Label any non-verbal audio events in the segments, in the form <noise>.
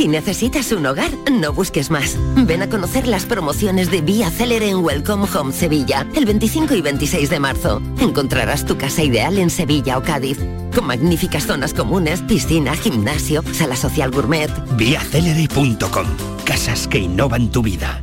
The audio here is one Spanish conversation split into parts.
Si necesitas un hogar, no busques más. Ven a conocer las promociones de Vía Célere en Welcome Home Sevilla, el 25 y 26 de marzo. Encontrarás tu casa ideal en Sevilla o Cádiz, con magníficas zonas comunes, piscina, gimnasio, sala social gourmet. Viacelere.com. Casas que innovan tu vida.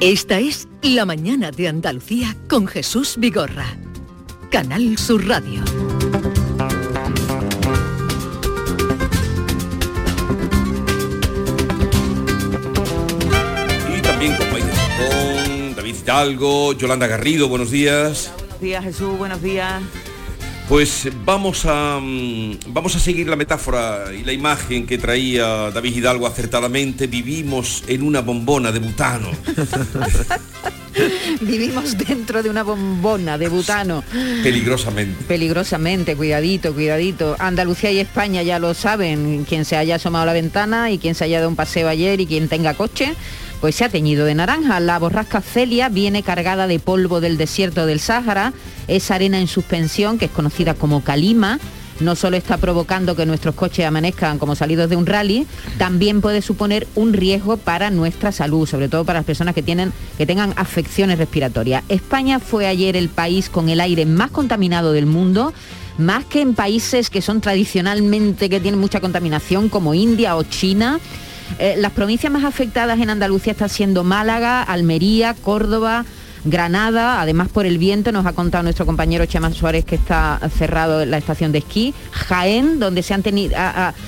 Esta es La Mañana de Andalucía con Jesús Vigorra. Canal Sur Radio. Y también compañeros con David Hidalgo, Yolanda Garrido, buenos días. Buenos días Jesús, buenos días. Pues vamos a, mm, vamos a seguir la metáfora y la imagen que traía David Hidalgo acertadamente. Vivimos en una bombona de butano. <laughs> Vivimos dentro de una bombona de butano. Peligrosamente. Peligrosamente, cuidadito, cuidadito. Andalucía y España ya lo saben, quien se haya asomado a la ventana y quien se haya dado un paseo ayer y quien tenga coche, pues se ha teñido de naranja. La borrasca Celia viene cargada de polvo del desierto del Sáhara, es arena en suspensión, que es conocida como calima. No solo está provocando que nuestros coches amanezcan como salidos de un rally, también puede suponer un riesgo para nuestra salud, sobre todo para las personas que, tienen, que tengan afecciones respiratorias. España fue ayer el país con el aire más contaminado del mundo, más que en países que son tradicionalmente que tienen mucha contaminación como India o China. Eh, las provincias más afectadas en Andalucía están siendo Málaga, Almería, Córdoba, Granada, además por el viento, nos ha contado nuestro compañero Chema Suárez que está cerrado la estación de esquí, Jaén, donde se han, tenido,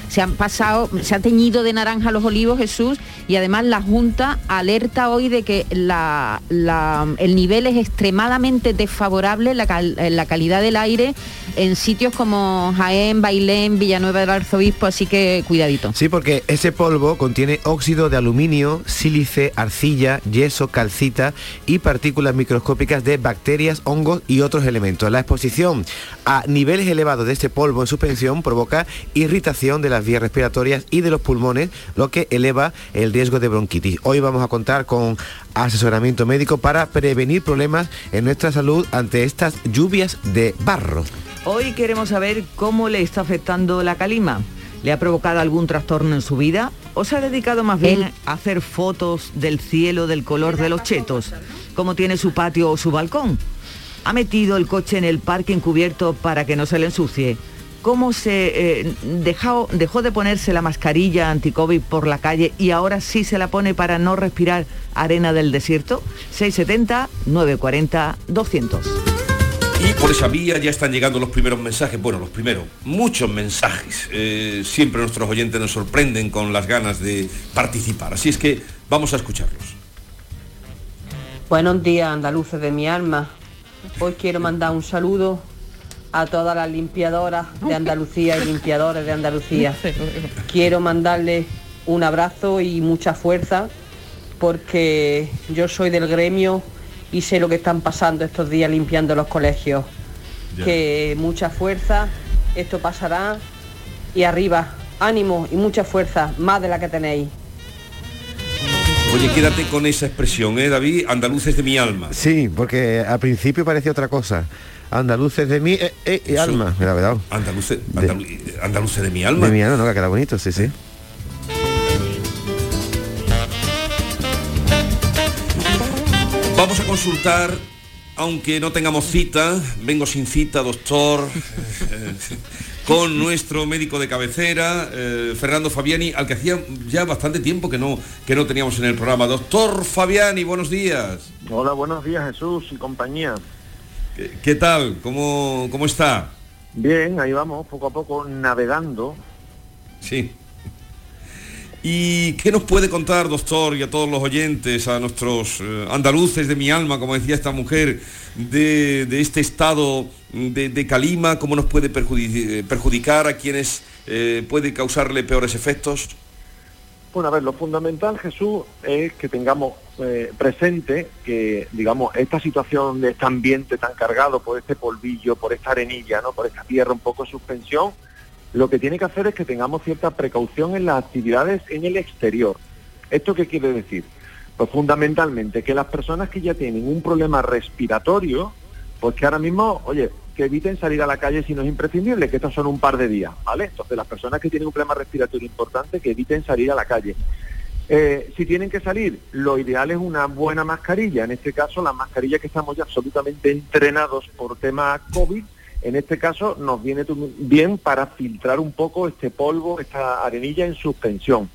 se han pasado, se han teñido de naranja los olivos, Jesús, y además la Junta alerta hoy de que el nivel es extremadamente desfavorable, la, la calidad del aire en sitios como Jaén, Bailén, Villanueva del Arzobispo, así que cuidadito. Sí, porque ese polvo contiene óxido de aluminio, sílice, arcilla, yeso, calcita y partículas microscópicas de bacterias, hongos y otros elementos. La exposición a niveles elevados de este polvo en suspensión provoca irritación de las vías respiratorias y de los pulmones, lo que eleva el riesgo de bronquitis. Hoy vamos a contar con asesoramiento médico para prevenir problemas en nuestra salud ante estas lluvias de barro. Hoy queremos saber cómo le está afectando la calima. ¿Le ha provocado algún trastorno en su vida? ¿O se ha dedicado más bien a hacer fotos del cielo del color de los chetos? ¿Cómo tiene su patio o su balcón? ¿Ha metido el coche en el parque encubierto para que no se le ensucie? ¿Cómo se eh, dejó, dejó de ponerse la mascarilla anti-COVID por la calle y ahora sí se la pone para no respirar arena del desierto? 670 940 200. Y por esa vía ya están llegando los primeros mensajes, bueno, los primeros, muchos mensajes. Eh, siempre nuestros oyentes nos sorprenden con las ganas de participar, así es que vamos a escucharlos. Buenos días, andaluces de mi alma. Hoy quiero mandar un saludo a todas las limpiadoras de Andalucía y limpiadores de Andalucía. Quiero mandarles un abrazo y mucha fuerza porque yo soy del gremio y sé lo que están pasando estos días limpiando los colegios. Ya. Que mucha fuerza esto pasará y arriba, ánimo y mucha fuerza, más de la que tenéis. Oye, quédate con esa expresión, ¿eh, David? Andaluces de mi alma. Sí, porque al principio parecía otra cosa. Andaluces de mi eh, eh, eh, alma, me la verdad. Andaluces, andalu- andaluces de mi alma. De mi alma, no, que ha quedado bonito, sí, sí. Vamos a consultar, aunque no tengamos cita, vengo sin cita, doctor, <laughs> eh, con nuestro médico de cabecera, eh, Fernando Fabiani, al que hacía ya bastante tiempo que no, que no teníamos en el programa. Doctor Fabiani, buenos días. Hola, buenos días Jesús y compañía. ¿Qué, qué tal? ¿Cómo, ¿Cómo está? Bien, ahí vamos, poco a poco navegando. Sí. ¿Y qué nos puede contar, doctor, y a todos los oyentes, a nuestros eh, andaluces de mi alma, como decía esta mujer, de, este estado de, calima, cómo nos puede eh, perjudicar a quienes eh, puede causarle peores efectos? Bueno, a ver, lo fundamental, Jesús, es que tengamos eh, presente que, digamos, esta situación de este ambiente tan cargado por este polvillo, por esta arenilla, ¿no? por esta tierra un poco en suspensión, lo que tiene que hacer es que tengamos cierta precaución en las actividades en el exterior. ¿Esto qué quiere decir? Pues fundamentalmente que las personas que ya tienen un problema respiratorio, pues que ahora mismo, oye, que eviten salir a la calle si no es imprescindible, que estos son un par de días, ¿vale? Entonces las personas que tienen un problema respiratorio importante, que eviten salir a la calle. Eh, si tienen que salir, lo ideal es una buena mascarilla, en este caso la mascarilla que estamos ya absolutamente entrenados por tema COVID, en este caso nos viene bien para filtrar un poco este polvo, esta arenilla en suspensión.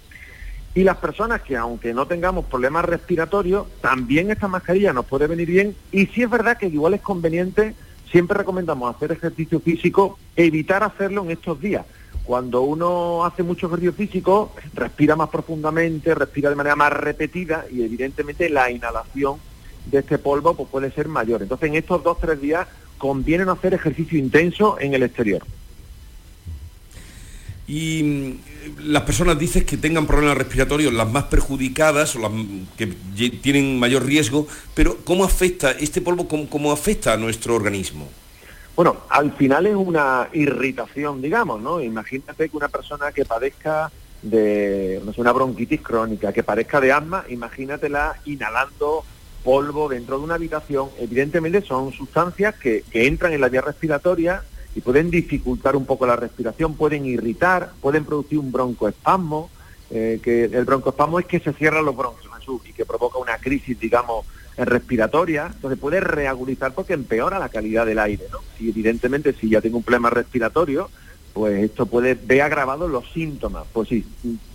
Y las personas que aunque no tengamos problemas respiratorios, también esta mascarilla nos puede venir bien. Y si es verdad que igual es conveniente, siempre recomendamos hacer ejercicio físico, evitar hacerlo en estos días. Cuando uno hace mucho ejercicio físico, respira más profundamente, respira de manera más repetida y evidentemente la inhalación de este polvo pues, puede ser mayor. Entonces en estos dos tres días conviene hacer ejercicio intenso en el exterior. Y mm, las personas dices que tengan problemas respiratorios, las más perjudicadas o las que tienen mayor riesgo, pero ¿cómo afecta este polvo, cómo, cómo afecta a nuestro organismo? Bueno, al final es una irritación, digamos, ¿no? Imagínate que una persona que padezca de no sé, una bronquitis crónica, que padezca de asma, imagínatela inhalando polvo dentro de una habitación. Evidentemente son sustancias que, que entran en la vía respiratoria y pueden dificultar un poco la respiración, pueden irritar, pueden producir un broncoespasmo, eh, que el broncoespasmo es que se cierran los bronquios, Jesús, y que provoca una crisis, digamos, respiratoria, entonces puede reagudizar porque empeora la calidad del aire, ¿no? Y evidentemente si ya tengo un problema respiratorio, pues esto puede ver agravados los síntomas, pues sí,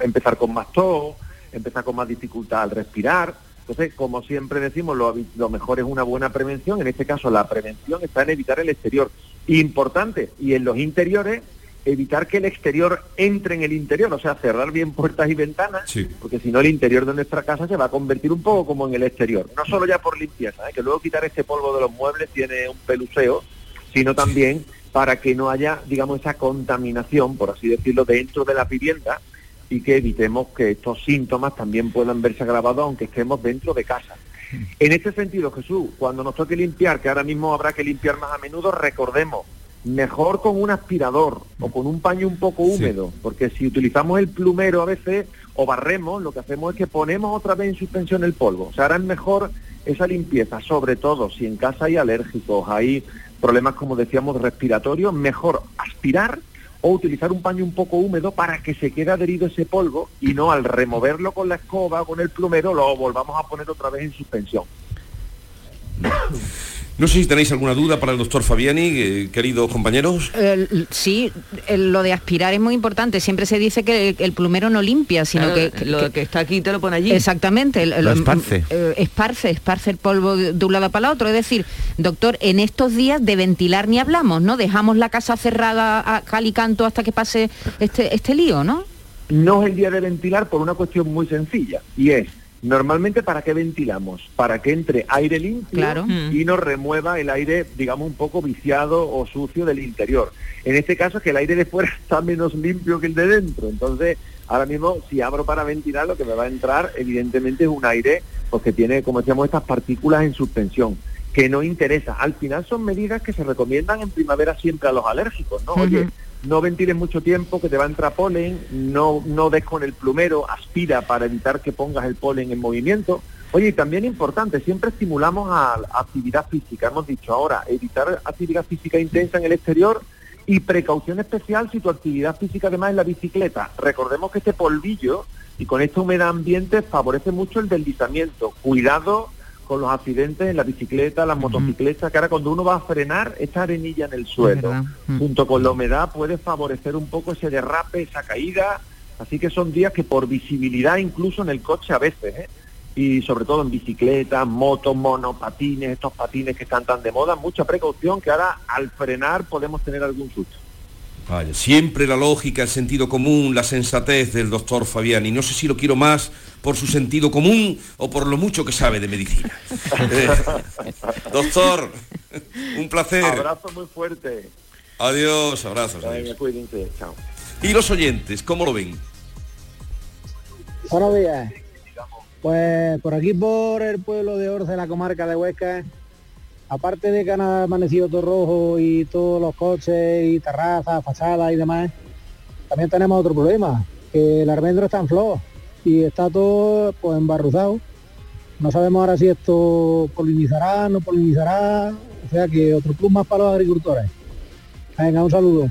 empezar con más tos, empezar con más dificultad al respirar, entonces como siempre decimos, lo, mejor es una buena prevención, en este caso la prevención está en evitar el exterior, importante, y en los interiores, evitar que el exterior entre en el interior, o sea, cerrar bien puertas y ventanas, porque si no el interior de nuestra casa se va a convertir un poco como en el exterior. No solo ya por limpieza, ¿eh? que luego quitar este polvo de los muebles tiene un peluseo, sino también para que no haya, digamos, esa contaminación, por así decirlo, dentro de la vivienda y que evitemos que estos síntomas también puedan verse agravados aunque estemos dentro de casa. En este sentido, Jesús, cuando nos toque limpiar, que ahora mismo habrá que limpiar más a menudo, recordemos, mejor con un aspirador o con un paño un poco húmedo, porque si utilizamos el plumero a veces o barremos, lo que hacemos es que ponemos otra vez en suspensión el polvo. O sea, ahora es mejor esa limpieza, sobre todo si en casa hay alérgicos, hay problemas, como decíamos, respiratorios, mejor aspirar o utilizar un paño un poco húmedo para que se quede adherido ese polvo y no al removerlo con la escoba con el plumero lo volvamos a poner otra vez en suspensión. <coughs> No sé si tenéis alguna duda para el doctor Fabiani, eh, queridos compañeros. El- sí, el- lo de aspirar es muy importante. Siempre se dice que el, el plumero no limpia, sino Claro, que, lo que está aquí te lo pone allí. Exactamente. el- Lo esparce. eh, esparce, esparce el polvo de de un lado para el otro. Es decir, doctor, en estos días de ventilar ni hablamos, ¿no? Dejamos la casa cerrada a cal y canto hasta que pase este, este lío, ¿no? No es el día de ventilar por una cuestión muy sencilla y es normalmente para qué ventilamos, para que entre aire limpio Claro. y nos remueva el aire, digamos, un poco viciado o sucio del interior. En este caso es que el aire de fuera <laughs> está menos limpio que el de dentro, entonces ahora mismo si abro para ventilar lo que me va a entrar evidentemente es un aire pues, que tiene, como decíamos, estas partículas en suspensión que no interesa. Al final son medidas que se recomiendan en primavera siempre a los alérgicos, ¿no? Oye, no ventiles mucho tiempo, que te va a entrar polen, no, no des con el plumero, aspira para evitar que pongas el polen en movimiento. Oye, y también importante, siempre estimulamos a, actividad física, hemos dicho ahora, evitar actividad física intensa en el exterior y precaución especial si tu actividad física además es la bicicleta. Recordemos que este polvillo y con esta humedad ambiente favorece mucho el deslizamiento. Cuidado con los accidentes en la bicicleta, las motocicletas, que ahora cuando uno va a frenar, esta arenilla en el suelo, junto con la humedad, puede favorecer un poco ese derrape, esa caída. Así que son días que por visibilidad, incluso en el coche a veces, ¿eh? y sobre todo en bicicletas, motos, monopatines, estos patines que están tan de moda, mucha precaución que ahora al frenar podemos tener algún susto. Vaya, siempre la lógica, el sentido común, la sensatez del doctor Fabián. Y no sé si lo quiero más por su sentido común o por lo mucho que sabe de medicina. <laughs> Eh, doctor, un placer. Abrazo muy fuerte. Adiós, abrazos. adiós. Venga, cuídense. Chao. Y los oyentes, ¿cómo lo ven? Buenos días. Pues por aquí por el pueblo de Orce, la comarca de Huesca, aparte de que han amanecido todo rojo y todos los coches y terrazas, fachadas y demás, también tenemos otro problema, que el almendro está en flor y está todo pues embarruzado. No sabemos ahora si esto polinizará, no polinizará, o sea que otro plus más para los agricultores. Venga, un saludo.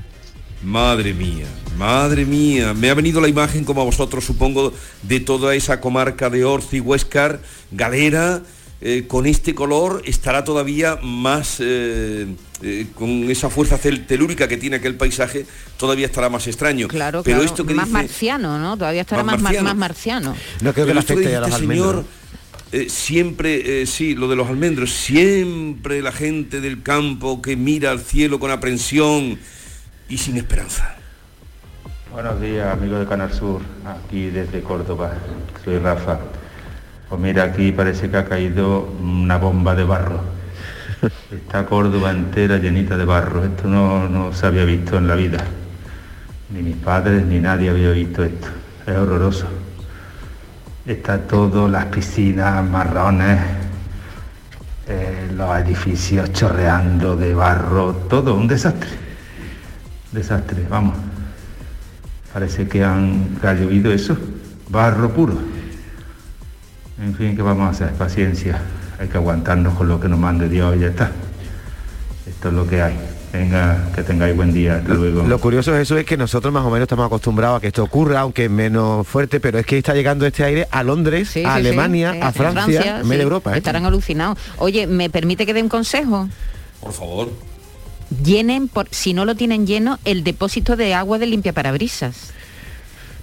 Madre mía, madre mía. Me ha venido la imagen, como a vosotros supongo, de toda esa comarca de Orci, Huescar, Galera, eh, con este color estará todavía más, eh, eh, con esa fuerza cel- telúrica que tiene aquel paisaje, todavía estará más extraño. Claro, Pero claro, esto que más dice, marciano, ¿no? Todavía estará Más más, mar- marciano. más marciano. No creo que Pero le esto afecte dice a los este almendros. señor, eh, siempre, eh, sí, lo de los almendros, siempre la gente del campo que mira al cielo con aprensión y sin esperanza. Buenos días, amigos de Canal Sur, aquí desde Córdoba. Soy Rafa. Pues mira, aquí parece que ha caído una bomba de barro. <laughs> Está Córdoba entera llenita de barro. Esto no, no se había visto en la vida. Ni mis padres ni nadie había visto esto. Es horroroso. Está todo, las piscinas marrones, eh, los edificios chorreando de barro, todo un desastre. Desastre, vamos. Parece que han que ha llovido eso, barro puro. En fin, ¿qué vamos a hacer? Paciencia. Hay que aguantarnos con lo que nos mande Dios y ya está. Esto es lo que hay. Venga, que tengáis buen día. Hasta luego. Lo curioso de eso es que nosotros más o menos estamos acostumbrados a que esto ocurra, aunque menos fuerte, pero es que está llegando este aire a Londres, Sí, a sí, Alemania, sí, a Francia, en vez sí. de Europa. ¿eh? Estarán alucinados. Oye, ¿me permite que dé un consejo? Por favor. Llenen, por, si no lo tienen lleno, el depósito de agua de limpia parabrisas.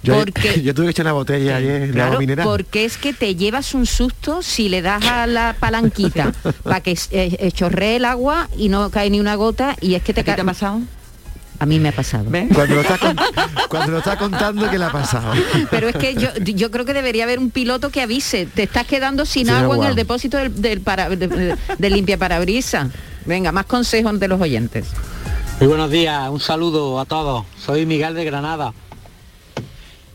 Yo, porque- <laughs> yo tuve que echar una botella ayer de Claro, agua mineral. porque es que te llevas un susto si le das a la palanquita <laughs> para que eh, eh, chorree el agua y no cae ni una gota y es que te, ¿A te ha pasado? A mí me ha pasado. Cuando lo, está con- cuando lo está contando, ¿qué le ha pasado? Pero es que yo, yo creo que debería haber un piloto que avise, te estás quedando sin Sí, agua en el depósito del, del para- de, de- de limpia parabrisas. Venga, más consejos de los oyentes. Muy buenos días, un saludo a todos. Soy Miguel de Granada.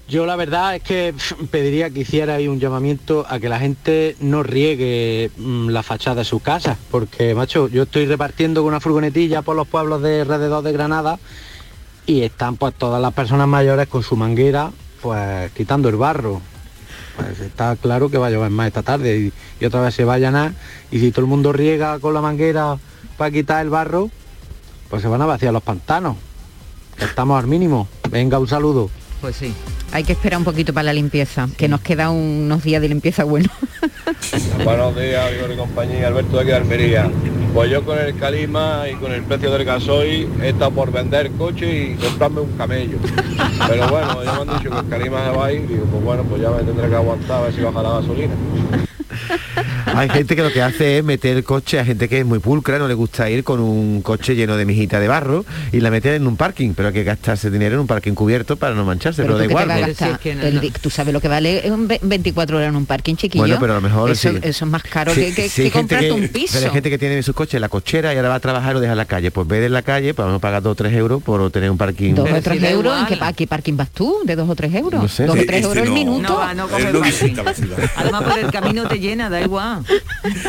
Yo la verdad es que pediría que hiciera ahí un llamamiento a que la gente no riegue mm, la fachada de su casa, porque macho, yo estoy repartiendo con una furgonetilla por los pueblos de alrededor de Granada y están pues todas las personas mayores con su manguera pues quitando el barro. Pues está claro que va a llover más esta tarde y, y otra vez se va a llenar y si todo el mundo riega con la manguera para quitar el barro, pues se van a vaciar los pantanos. Estamos al mínimo. Venga, un saludo. Pues sí. Hay que esperar un poquito para la limpieza, que nos quedan unos días de limpieza bueno. <laughs> Buenos días, amigos de compañía, Alberto de aquí de Almería. Pues yo con el calima y con el precio del gasoil he estado por vender coche y comprarme un camello. Pero bueno, ya me han dicho que el calima se va a ir y digo, pues bueno, pues ya me tendré que aguantar a ver si baja la gasolina. Hay gente que lo que hace es meter el coche a gente que es muy pulcra, no le gusta ir con un coche lleno de mijita de barro y la meten en un parking, pero hay que gastarse dinero en un parking cubierto para no mancharse, pero, Pero da igual. tú sabes lo que vale un ve- 24 horas en un parking chiquillo. Bueno, pero a lo mejor eso, sí. eso es más caro Sí, que, que, sí, que hay gente comprarte que- un piso. Pero hay gente que tiene sus coches en la cochera y ahora va a trabajar y lo deja en la calle. Pues ve en la calle, pues vamos a pagar 2 o 3 euros por tener un parking. Dos o tres euros, ¿en qué, qué parking vas tú? ¿De dos o tres euros? No sé. o Sí, tres este euros el minuto. No, va, no coge Él no parking. visita la ciudad. Además por el camino te llena, da igual.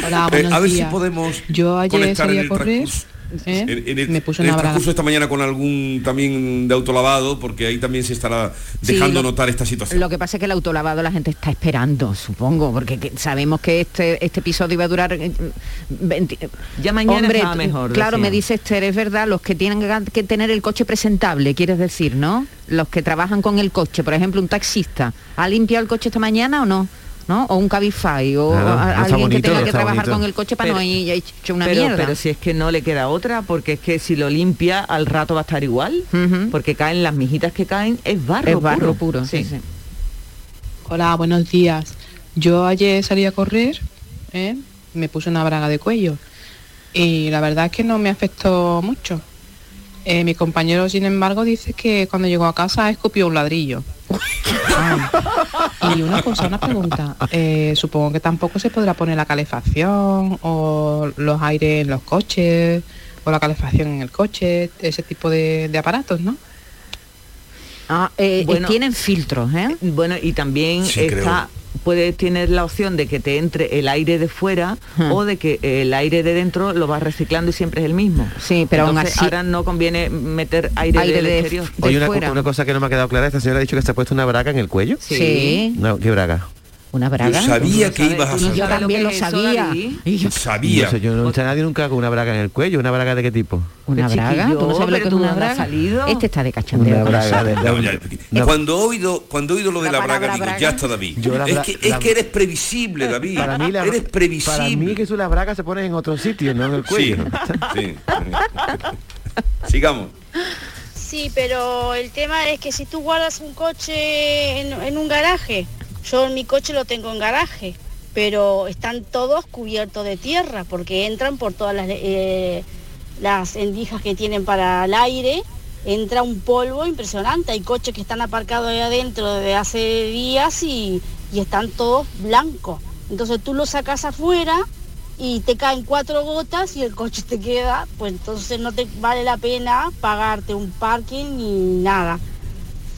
Hola, Eh, a ver si podemos Yo ayer conectar salí en a el correr transcurso. ¿eh? En, en el, me puse en el transcurso esta mañana con algún también de autolavado, porque ahí también se estará dejando lo- notar esta situación. Lo que pasa es que el autolavado la gente está esperando, supongo, porque que- sabemos que este, este episodio iba a durar... eh, 20 Ya mañana Hombre, estaba mejor, Claro, me dice Esther, es verdad, los que tienen que- que tener el coche presentable, quieres decir, ¿no? Los que trabajan con el coche, por ejemplo, un taxista, ¿ha limpiado el coche esta mañana o no? ¿No? O un Cabify, o alguien que tenga que trabajar bonito. con el coche para Pero- no ir hecho una pero, mierda. pero si es que no le queda otra, porque es que si lo limpia al rato va a estar igual, porque caen las mijitas que caen, es barro Es barro puro, sí. sí, sí. Hola, buenos días. Yo ayer salí a correr, ¿eh? me puse una braga de cuello y la verdad es que no me afectó mucho. Eh, mi compañero, sin embargo, dice que cuando llegó a casa escupió un ladrillo. Ay. Y una cosa, una pregunta. Eh, supongo que tampoco se podrá poner la calefacción o los aires en los coches o la calefacción en el coche, ese tipo de, de aparatos, ¿no? Ah, eh, Bueno, tienen filtros, ¿eh? Bueno, y también Sí, está, puedes tener la opción de que te entre el aire de fuera o de que el aire de dentro lo vas reciclando y siempre es el mismo. Sí, pero aún Entonces, así- ahora no conviene meter aire, Aire del de- exterior. Oye, una, una cosa que no me ha quedado clara, esta señora ha dicho que se ha puesto una braga en el cuello. Sí. Sí. No, ¿qué braga? Una braga. Yo sabía que ibas a Yo saber. también lo sabía. Y yo- Sabía. No sé, yo no he nadie nunca con una braga en el cuello. ¿Una braga de qué tipo? ¿Una braga? ¿Tú no sabes lo que es una braga? Este está de cachondeo. Una con braga eso. de- No, ya, No. Cuando he oído, cuando he oído lo de La la, braga, digo, braga. ya está David. Yo la es que, la- es que eres previsible, David. Para mí, la, eres previsible. para mí que las bragas se ponen en otro sitio, no en el Sí, cuello. sí. Sigamos. Sí, pero el tema es que si tú guardas un coche en, en un garaje, yo mi coche lo tengo en garaje, pero están todos cubiertos de tierra porque entran por todas las, eh, las endijas que tienen para el aire, entra un polvo impresionante. Hay coches que están aparcados ahí adentro desde hace días y, y están todos blancos. Entonces tú lo sacas afuera y te caen cuatro gotas y el coche te queda, pues entonces no te vale la pena pagarte un parking ni nada.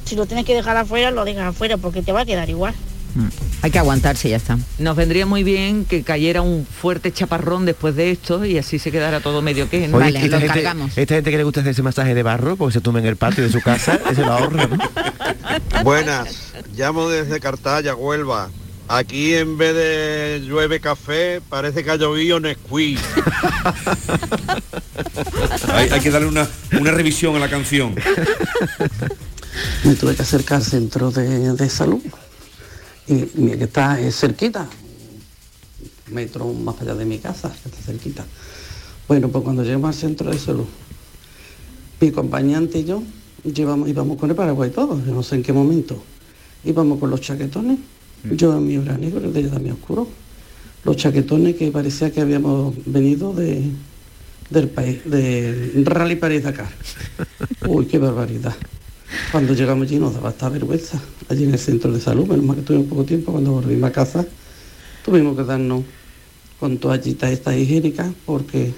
Si lo tienes que dejar afuera, lo dejas afuera porque te va a quedar igual. Hay que aguantarse, ya está. Nos vendría muy bien que cayera un fuerte chaparrón después de esto y así se quedara todo medio que. ¿no? Oye, esta, gente, esta gente que le gusta hacer ese masaje de barro porque se tumba en el patio de su casa, <laughs> ese lo ahorra. ¿no? Buenas, llamo desde Cartaya, Huelva. Aquí en vez de llueve café, parece que ha llovido Nesquik. <laughs> Hay, hay que darle una, una revisión a la canción. me tuve que acercar al centro de, de salud y mira que está eh, cerquita. Metro más allá de mi casa que está cerquita. Bueno pues cuando llegamos al centro de salud mi acompañante y yo llevamos íbamos con el paraguay todos yo no sé en qué momento. Íbamos con los chaquetones. Yo en mi hora negro el de ella también oscuro. Los chaquetones que parecía que habíamos venido de del país del rally París Dakar. <laughs> Uy qué barbaridad cuando llegamos allí nos daba hasta vergüenza, allí en el centro de salud, menos mal que tuvimos poco tiempo, cuando volvimos a casa tuvimos que darnos con toallitas estas higiénicas porque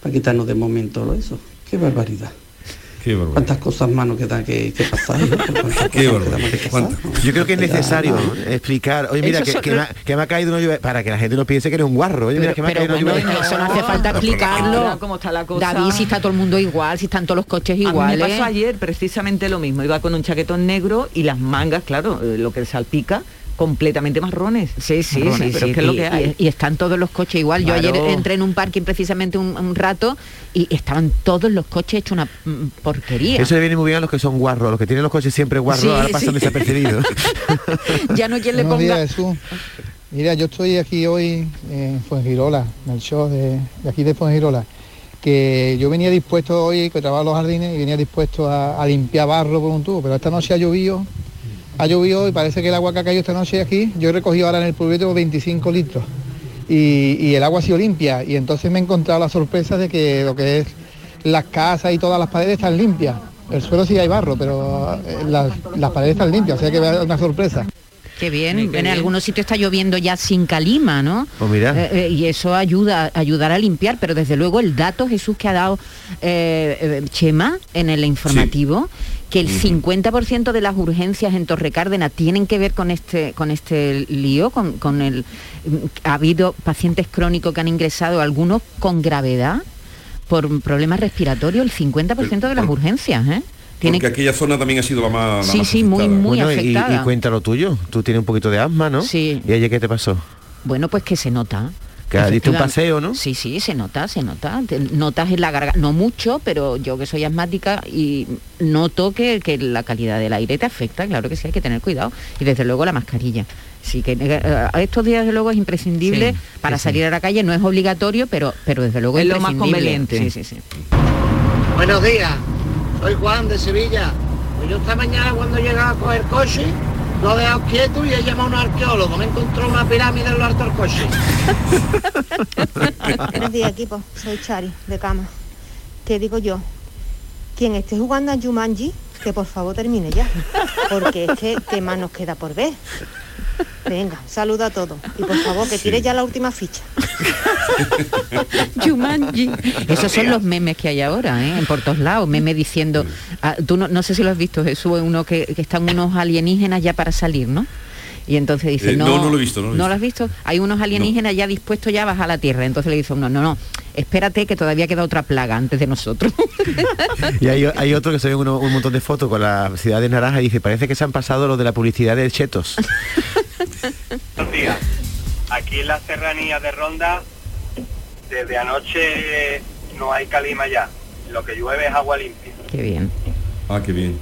para quitarnos de momento lo eso. Qué barbaridad. Qué barbaridad. Cuántas cosas más nos quedan que, que pasar. ¿no? <laughs> Cuántas Qué. Yo creo que es necesario Ya, explicar, oye mira, que, que me, ha, que me ha caído una lluvia, para que la gente no piense que eres un guarro, oye mira, que me ha Pero caído bueno, una lluvia. eso no hace falta explicarlo. ¿Cómo está la cosa? David, si está todo el mundo igual, si están todos los coches A mí iguales. me pasó ayer precisamente lo mismo. Iba con un chaquetón negro y las mangas, claro, eh, lo que salpica, completamente marrones. Sí, sí, Marrones, sí, pero sí. es que es lo y, que hay. y- y están todos los coches igual. Yo ayer entré en un parking precisamente un, un rato y estaban todos los coches hechos una mm, porquería. Eso le viene muy bien a los que son guarros, los que tienen los coches siempre guarros, Sí, ahora pasan desapercibidos. <laughs> ya no hay quien le ponga. días, Jesús. Mira, yo estoy aquí hoy en Fuengirola, en el show de, de aquí de Fuengirola, que yo venía dispuesto hoy, que trabajo en los jardines, y venía dispuesto a, a limpiar barro por un tubo, pero esta noche ha llovido, ha llovido y parece que el agua que ha caído esta noche aquí, yo he recogido ahora en el pulvito 25 litros y, y el agua ha sido limpia y entonces me he encontrado la sorpresa de que lo que es las casas y todas las paredes están limpias. El suelo sí hay barro, pero eh, las, las paredes están limpias, o sea que va a dar una sorpresa. Qué bien, en algunos sitios está lloviendo ya sin calima, ¿no? Pues mira. Eh, eh, y eso ayuda ayudar a limpiar, pero desde luego el dato, Jesús, que ha dado eh, Chema en el informativo, que el 50% de las urgencias en Torrecárdenas tienen que ver con este, con este lío, con, con el... Ha habido pacientes crónicos que han ingresado, algunos con gravedad, por problemas respiratorios, el 50% de las urgencias, ¿eh? Tiene Porque aquella zona también ha sido la más... la Sí, más sí, muy, afectada. muy Bueno, y, afectada. y cuenta lo tuyo. Tú tienes un poquito de asma, ¿no? Sí. ¿Y ayer qué te pasó? Bueno, pues que se nota. Que diste un paseo, ¿no? Sí, sí, se nota, se nota. Te- Notas en la garganta, no mucho, pero yo que soy asmática y noto que, que la calidad del aire te afecta, claro que sí, hay que tener cuidado. Y desde luego la mascarilla. Sí que eh, a estos días de luego es imprescindible Sí, para sí, salir a la calle, no es obligatorio, pero, pero desde luego Es lo más conveniente. Sí, sí, sí. Buenos días, soy Juan de Sevilla. Pues yo esta mañana cuando llegaba a coger coche, lo dejado quieto y he llamado a un arqueólogo. Me encontró una pirámide en lo alto del coche. Buenos días, equipo. Soy Chari, de cama. ¿Qué digo yo? Quien esté jugando a Jumanji, que por favor termine ya. Porque es que, ¿qué más nos queda por ver? Venga, saluda a todos. Y por favor, que tire ya la última ficha. <laughs> Jumanji. Esos son los memes que hay ahora, ¿eh? en por todos lados. Memes diciendo, ah, tú no, no sé si lo has visto, Jesús, es uno que, que están unos alienígenas ya para salir, ¿no? Y entonces dice, Eh, no, no, no lo he visto, no lo he lo has visto? Hay unos alienígenas ya dispuestos ya a bajar a la Tierra. Entonces le dice uno, no, no, espérate que todavía queda otra plaga antes de nosotros. <laughs> Y hay, hay otro que se ve uno- un montón de fotos con la ciudad de naranja y dice, parece que se han pasado lo de la publicidad de Chetos. Buenos días. Aquí en la serranía de Ronda, desde anoche no hay calima ya. Lo que llueve es agua limpia. Qué bien. Ah, qué bien.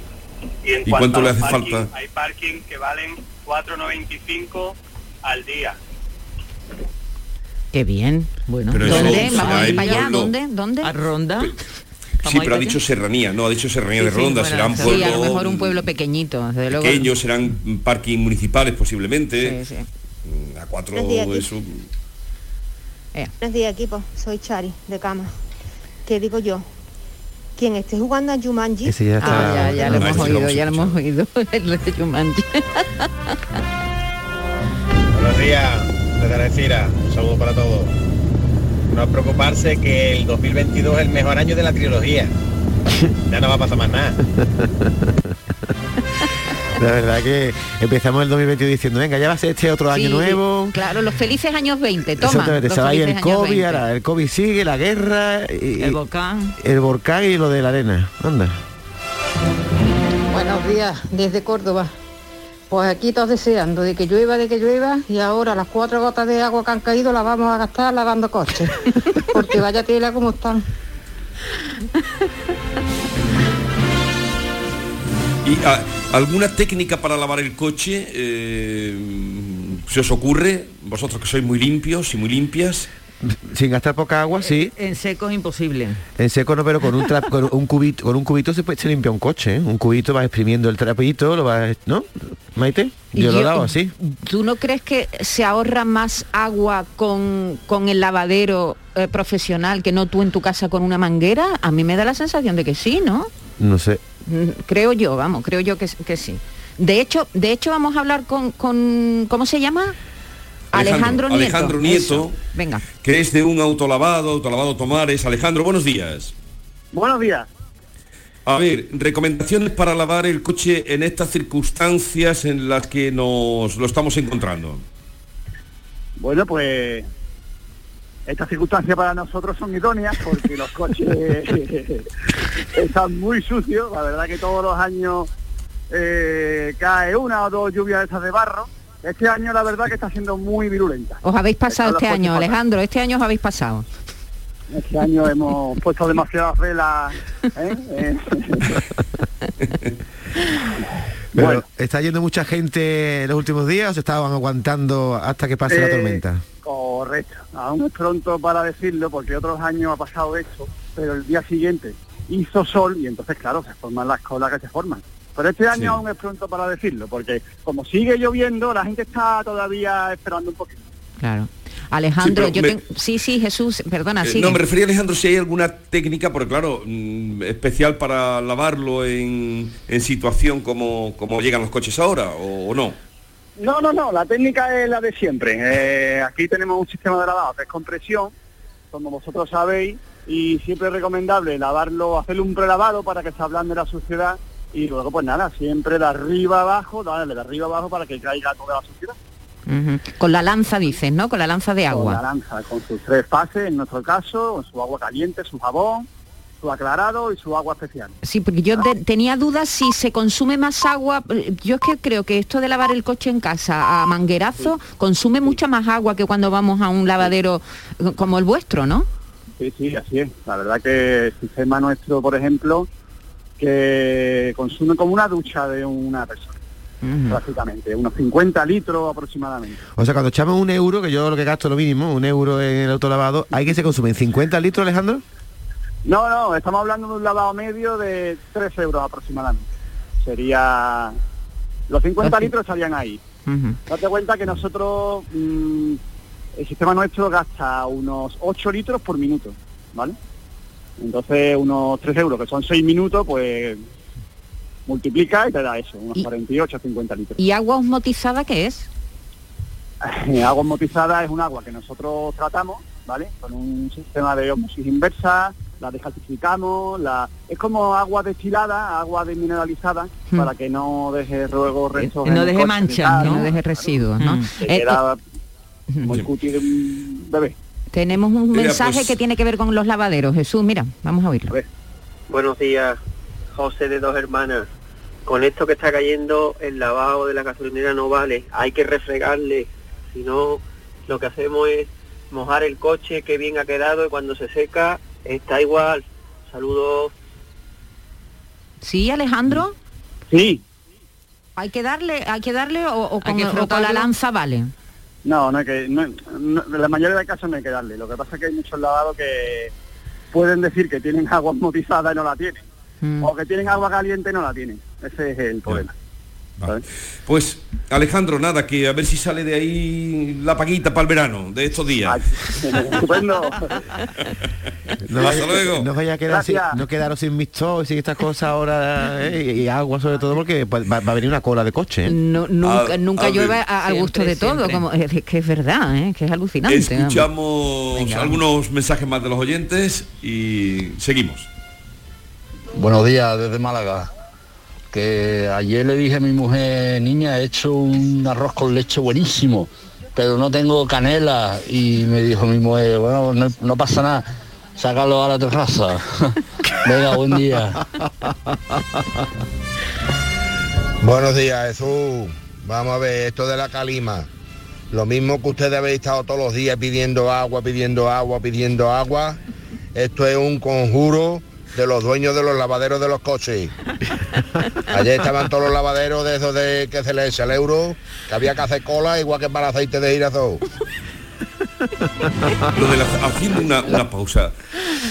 Y, en ¿Y cuanto cuánto le los hace parking, falta? Hay parking que valen 4.95 al día. Qué bien. Bueno, Pero eso ¿dónde? será Vamos a ir para allá. pueblo. ¿Dónde? ¿Dónde? A Ronda. Sí, pero ha dicho serranía, no, ha dicho serranía de Sí, sí, Ronda, bueno, serán sí, pueblos a lo mejor un pueblo pequeñito, desde luego. pequeños, serán parking municipales posiblemente. Sí, Mm, A cuatro eso. Buenos días, equipo. Soy Chari, de cama. ¿Qué digo yo? Quien esté jugando a Jumanji... Ese ya está- Ah, ya, ya lo hemos oído, ya lo hemos oído. <laughs> El de Jumanji. Buenos días, desde Algeciras. Un saludo para todos. No preocuparse que el 2022 es el mejor año de la trilogía. Ya no va a pasar más nada. <laughs> <laughs> La verdad que empezamos el 2022 diciendo, venga, ya va a ser este otro año nuevo. Claro, los felices años 20, toma. Exactamente, se va ahí el COVID, 20. ahora el COVID sigue, la guerra, y, El volcán. el volcán y lo de la arena. Anda. Buenos días, desde Córdoba. Pues aquí todos deseando de que llueva, de que llueva, y ahora las cuatro gotas de agua que han caído las vamos a gastar lavando coches. <laughs> Porque vaya tela como están. ¿Y ah, alguna técnica para lavar el coche eh, se os ocurre? Vosotros que sois muy limpios y muy limpias. Sin gastar poca agua, sí. En seco es imposible. En seco no, pero con un, tra- con un cubito, con un cubito se puede se limpia un coche, ¿eh? Un cubito vas exprimiendo el trapito, lo vas, ¿no? Maite, Y yo, lo he yo- dado así. ¿Tú no crees que se ahorra más agua con, con el lavadero eh, profesional que no tú en tu casa con una manguera? A mí me da la sensación de que sí, ¿no? No sé. <laughs> Creo yo, vamos, creo yo que, que sí. De hecho, de hecho vamos a hablar con, con ¿cómo se llama? Alejandro, Nieto. Alejandro Nieto, Eso. Venga. que es de un autolavado, autolavado Tomares. Alejandro, buenos días. Buenos días. A ver, recomendaciones para lavar el coche en estas circunstancias en las que nos lo estamos encontrando. Bueno, pues estas circunstancias para nosotros son idóneas porque los coches <laughs> están muy sucios. La verdad que todos los años eh, cae una o dos lluvias de esas de barro. Este año la verdad que está siendo muy virulenta. Os habéis pasado este año, Alejandro, este año os habéis pasado. Este año hemos <laughs> puesto demasiadas velas. ¿eh? Eh, <laughs> Pero, Bueno. ¿Está yendo mucha gente en los últimos días o se estaban aguantando hasta que pase la tormenta? Correcto. Aún es pronto para decirlo porque otros años ha pasado eso, pero el día siguiente hizo sol y entonces, claro, se forman las colas que se forman. Pero este año Sí. aún es pronto para decirlo porque como sigue lloviendo, la gente está todavía esperando un poquito. Claro. Alejandro, Sí, yo me- tengo... Sí, sí, Jesús, perdona, Eh, sí. no, me refería Alejandro si hay alguna técnica, porque claro, mm, especial para lavarlo en, en situación como, como llegan los coches ahora, o, o no. No, no, no, la técnica es la de siempre. Eh, aquí tenemos un sistema de lavado que es con presión, como vosotros sabéis, y siempre es recomendable lavarlo, hacerle un prelavado para que se ablande la suciedad y luego pues nada, siempre de arriba abajo, darle de arriba abajo para que caiga toda la suciedad. Con la lanza dices, ¿no? Con la lanza de Con la agua. lanza, con sus tres fases, en nuestro caso, con su agua caliente, su jabón, su aclarado y su agua especial. Sí, porque yo te- tenía dudas si se consume más agua. Yo es que creo que esto de lavar el coche en casa a manguerazo consume mucha más agua que cuando vamos a un lavadero como el vuestro, ¿no? Sí, sí, así es. La verdad que el sistema nuestro, por ejemplo, que consume como una ducha de una persona, prácticamente, unos 50 litros aproximadamente. O sea, cuando echamos un euro, que yo lo que gasto lo mínimo, un euro en el autolavado, ¿hay que se consumen 50 litros, Alejandro? No, no, estamos hablando de un lavado medio de 3 euros aproximadamente. Sería... Los 50 litros estarían ahí. Date cuenta que nosotros, mm, el sistema nuestro gasta unos 8 litros por minuto, ¿vale? Entonces unos 3 euros, que son 6 minutos, pues multiplica y te da eso, unos 48 a 50 litros. ¿Y agua osmotizada qué es? <laughs> agua osmotizada es un agua que nosotros tratamos, ¿vale? Con un sistema de osmosis inversa, la descalcificamos, la... es como agua destilada, agua desmineralizada, Hmm. para que no deje luego restos no deje manchas, que no deje residuos, ¿no? Se Eh, queda muy cuti de un bebé. Tenemos un Mira, mensaje pues- que tiene que ver con los lavaderos. Jesús, mira, vamos a oírlo. Buenos días, José de Dos Hermanas. Con esto que está cayendo, el lavado de la gasolinera no vale. Hay que refregarle. Si no, lo que hacemos es mojar el coche que bien ha quedado y cuando se seca está igual. Saludos. ¿Sí, Alejandro? Sí. ¿Hay que darle, hay que darle o, o con, que o con la lanza vale? No, no hay que, no, no- en la mayoría de casos no hay que darle. Lo que pasa es que hay muchos lavados que pueden decir que tienen agua <laughs> osmotizada y no la tienen. Mm. O que tienen agua caliente y no la tienen. Ese es el problema. Pues Alejandro, nada, que a ver si sale de ahí la paguita para el verano de estos días. Estupendo. No <laughs> Hasta vaya, luego. no vaya a quedar sin, no quedaros sin mixtos y sin estas cosas ahora eh, y, agua sobre todo porque pues, va, va a venir una cola de coche. ¿eh? No, nunca A- nunca a ver. llueve a- al gusto de todo, siempre. como es que es verdad, ¿eh? que es alucinante. Escuchamos Venga, algunos mensajes más de los oyentes y seguimos. Buenos días desde Málaga. Que ayer le dije a mi mujer, niña, he hecho un arroz con leche buenísimo, pero no tengo canela. Y me dijo mi mujer, bueno, no, pasa nada, sácalo a la terraza. <laughs> Venga, buen día. Buenos días, Jesús. Vamos a ver, esto de la calima. Lo mismo que ustedes habéis estado todos los días pidiendo agua, pidiendo agua, pidiendo agua. Esto es un conjuro de los dueños de los lavaderos de los coches. <laughs> Ayer estaban todos los lavaderos de esos de que se les echa el euro, que había que hacer cola igual que para aceite de girasol. Lo de la- haciendo una, una pausa.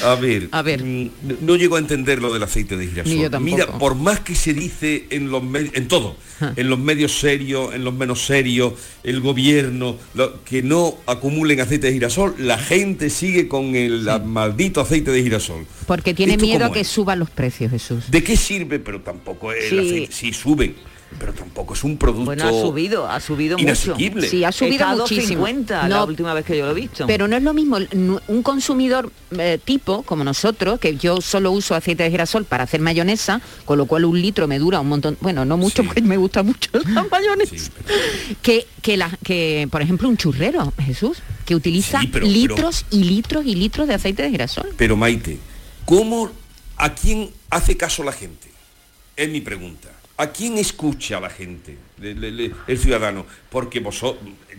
A ver, mm, no, no llego a entender lo del aceite de girasol. Mira, por más que se dice en los medios, en todo, en los medios serios, en los menos serios, el gobierno, lo- que no acumulen aceite de girasol, la gente sigue con el maldito aceite de girasol. Porque tiene ¿Esto miedo a que es? suban los precios, Jesús. ¿De qué sirve? Pero tampoco el Sí. aceite, sí suben, pero tampoco es un producto Bueno, ha subido, ha subido mucho. inasequible. Sí, ha subido Está a muchísimo. 2,50 la última vez que yo lo he visto. Pero no es lo mismo un consumidor eh, tipo como nosotros, que yo solo uso aceite de girasol para hacer mayonesa, con lo cual un litro me dura un montón, bueno, no mucho porque me gusta mucho la mayonesa. que, que, la, que, por ejemplo, un churrero, Jesús, que utiliza Sí, pero- pero- litros y litros y litros de aceite de girasol. Pero Maite, ¿cómo, a quién hace caso la gente? Es mi pregunta. ¿A quién escucha la gente, el ciudadano? Porque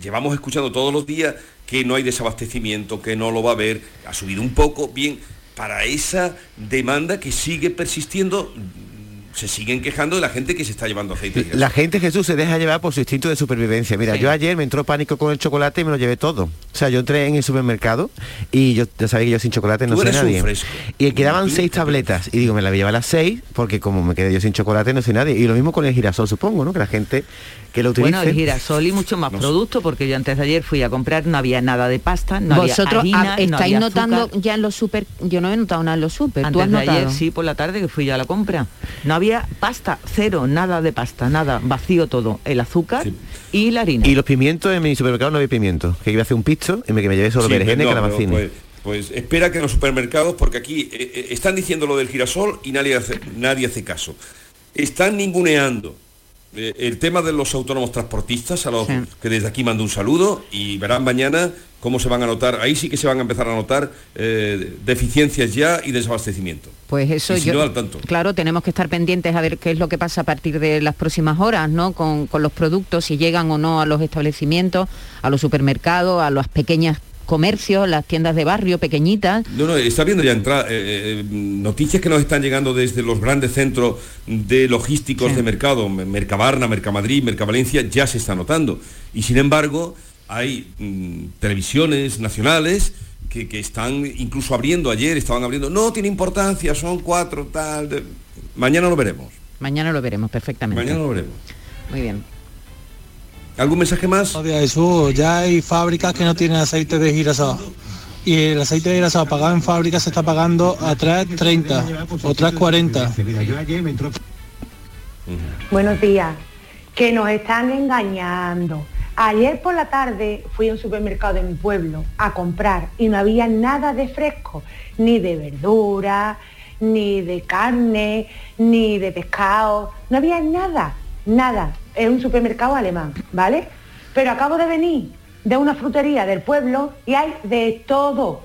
llevamos escuchando todos los días que no hay desabastecimiento, que no lo va a haber, ha subido un poco, bien, para esa demanda que sigue persistiendo, se siguen quejando de la gente que se está llevando aceite. de. La gente, Jesús, se deja llevar por su instinto de supervivencia. Mira, Sí. yo ayer me entró pánico con el chocolate y me lo llevé todo. O sea, yo entré en el supermercado y yo ya sabía que yo sin chocolate no soy nadie. Y quedaban seis tabletas. Y digo, me la voy a llevar las seis porque como me quedé yo sin chocolate no soy nadie. Y lo mismo con el girasol, supongo, ¿no? Que la gente que lo utilice. Bueno, el girasol y mucho más producto, porque yo antes de ayer fui a comprar, no había nada de pasta, no Vosotros había harina, ah, no estáis había notando ya en los super, yo no he notado nada en los super, ¿tú Antes has de notado? ayer, sí, por la tarde que fui yo a la compra. No había pasta, cero, nada de pasta, nada, vacío todo. El azúcar y la harina. Y los pimientos en mi supermercado no había pimientos. Que iba a hacer un pisto y me, que me llevé solo Sí, berenjena y no, calabacines. Pues, pues espera que en los supermercados, porque aquí eh, eh, están diciendo lo del girasol y nadie hace, nadie hace caso. Están ninguneando eh, el tema de los autónomos transportistas, a los que desde aquí mando un saludo y verán mañana cómo se van a notar, ahí sí que se van a empezar a notar eh, deficiencias ya y desabastecimiento. Pues eso Y si yo, no, al tanto. claro, tenemos que estar pendientes a ver qué es lo que pasa a partir de las próximas horas, ¿no? Con, con los productos, si llegan o no a los establecimientos, a los supermercados, a las pequeñas comercios, las tiendas de barrio pequeñitas. No, no, está viendo ya entrar eh, eh, noticias que nos están llegando desde los grandes centros de logísticos de mercado, Mercabarna, Mercamadrid, Mercavalencia, ya se está notando. Y sin embargo, hay mm, televisiones nacionales que, que están incluso abriendo, ayer estaban abriendo, no tiene importancia, son cuatro, tal. de- Mañana lo veremos. Mañana lo veremos perfectamente. Mañana lo veremos. Muy bien. ¿Algún mensaje más? Jesús, ya hay fábricas que no tienen aceite de girasol. Y el aceite de girasol pagado en fábrica se está pagando a 3.30 o 3.40. Buenos días. Que nos están engañando. Ayer por la tarde fui a un supermercado de mi pueblo a comprar y no había nada de fresco, ni de verdura, ni de carne, ni de pescado. No había nada, nada. Es un supermercado alemán, ¿vale? Pero acabo de venir de una frutería del pueblo y hay de todo.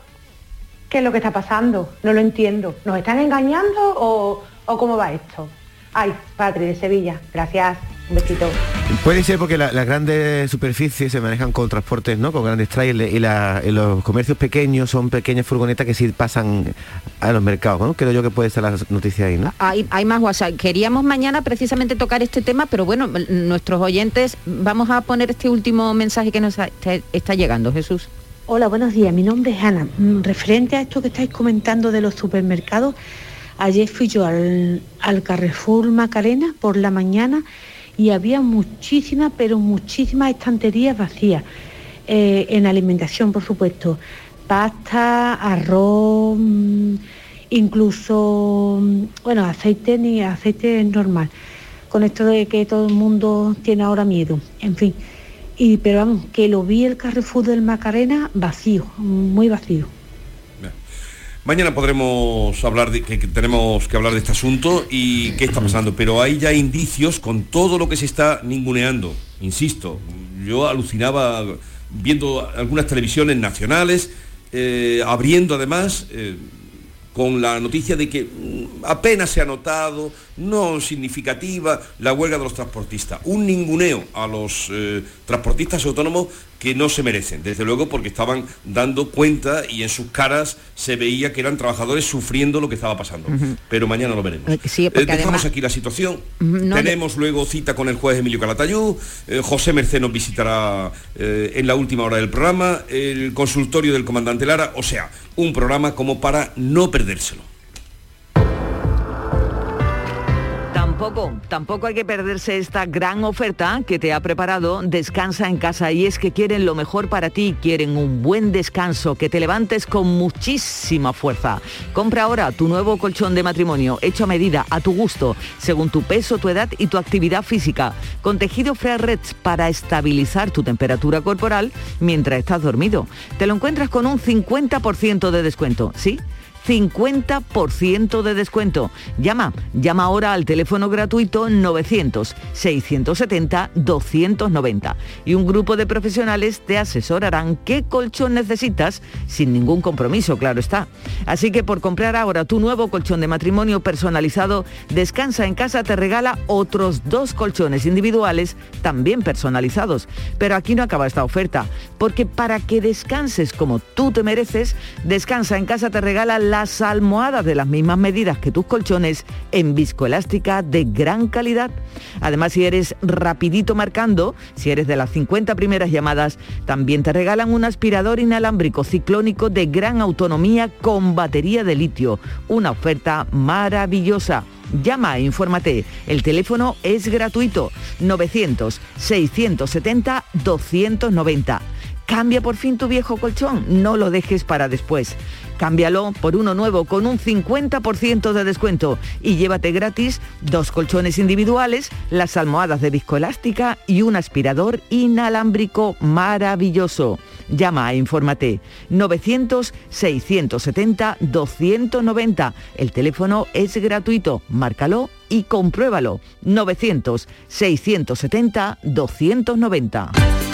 ¿Qué es lo que está pasando? No lo entiendo. ¿Nos están engañando o, cómo va esto? Ay, Patri de Sevilla. Gracias. Un besito. Puede ser porque la- las grandes superficies se manejan con transportes, ¿no? Con grandes trailers y, la- y los comercios pequeños son pequeñas furgonetas que sí pasan a los mercados, ¿no? Creo yo que puede estar la noticia ahí, ¿no? Hay, hay más WhatsApp. Queríamos mañana precisamente tocar este tema, pero bueno, nuestros oyentes, vamos a poner este último mensaje que nos está llegando, Jesús. Hola, buenos días. Mi nombre es Ana. Mm, Referente a esto que estáis comentando de los supermercados, ayer fui yo al, al Carrefour Macarena por la mañana y había muchísimas, pero muchísimas estanterías vacías. Eh, en alimentación, por supuesto. Pasta, arroz, mm, incluso, mm, bueno, aceite ni aceite normal. Con esto de que todo el mundo tiene ahora miedo. En fin. Y, pero vamos, que lo vi el Carrefour del Macarena vacío, muy vacío. Mañana podremos hablar de que, tenemos que hablar de este asunto y qué está pasando, pero hay ya indicios con todo lo que se está ninguneando. Insisto, yo alucinaba viendo algunas televisiones nacionales, eh, abriendo además eh, con la noticia de que mm, apenas se ha notado, no significativa, la huelga de los transportistas. Un ninguneo a los eh, transportistas autónomos que no se merecen, desde luego porque estaban dando cuenta y en sus caras se veía que eran trabajadores sufriendo lo que estaba pasando. Pero mañana lo veremos. Eh, sí, Eh, dejamos además- aquí la situación. No, Tenemos luego cita con el juez Emilio Calatayud. eh, José Merced nos visitará eh, en la última hora del programa. El consultorio del comandante Lara. O sea, un programa como para no perdérselo. Tampoco, tampoco hay que perderse esta gran oferta que te ha preparado Descansa en casa y es que quieren lo mejor para ti, quieren un buen descanso, que te levantes con muchísima fuerza. Compra ahora tu nuevo colchón de matrimonio hecho a medida, a tu gusto, según tu peso, tu edad y tu actividad física, con tejido Fresh para estabilizar tu temperatura corporal mientras estás dormido. Te lo encuentras con un 50% de descuento, ¿sí? 50% de descuento. Llama, llama ahora al teléfono gratuito 900-670-290 y un grupo de profesionales te asesorarán qué colchón necesitas sin ningún compromiso, claro está. Así que por comprar ahora tu nuevo colchón de matrimonio personalizado, Descansa en casa te regala otros dos colchones individuales también personalizados. Pero aquí no acaba esta oferta, porque para que descanses como tú te mereces, Descansa en casa te regala las almohadas de las mismas medidas que tus colchones en viscoelástica de gran calidad. Además, si eres rapidito marcando, si eres de las 50 primeras llamadas, también te regalan un aspirador inalámbrico ciclónico de gran autonomía con batería de litio. Una oferta maravillosa. Llama e infórmate. El teléfono es gratuito. 900-670-290. Cambia por fin tu viejo colchón, no lo dejes para después. Cámbialo por uno nuevo con un 50% de descuento y llévate gratis dos colchones individuales, las almohadas de viscoelástica y un aspirador inalámbrico maravilloso. Llama e infórmate 900-670-290. El teléfono es gratuito. Márcalo y compruébalo. 900-670-290.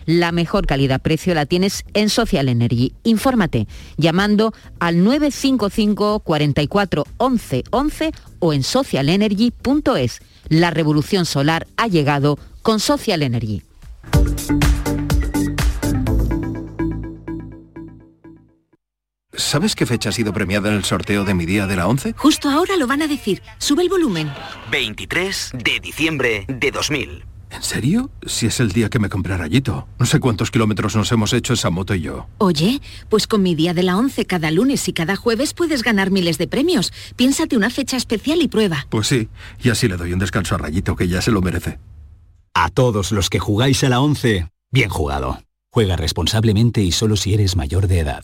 La mejor calidad-precio la tienes en Social Energy. Infórmate llamando al 955 44 11 11 o en socialenergy.es. La revolución solar ha llegado con Social Energy. ¿Sabes qué fecha ha sido premiada en el sorteo de mi día de la 11? Justo ahora lo van a decir. Sube el volumen. 23 de diciembre de 2000. ¿En serio? Si es el día que me compré rayito. No sé cuántos kilómetros nos hemos hecho esa moto y yo. Oye, pues con mi día de la 11 cada lunes y cada jueves puedes ganar miles de premios. Piénsate una fecha especial y prueba. Pues sí, y así le doy un descanso a rayito que ya se lo merece. A todos los que jugáis a la 11, bien jugado. Juega responsablemente y solo si eres mayor de edad.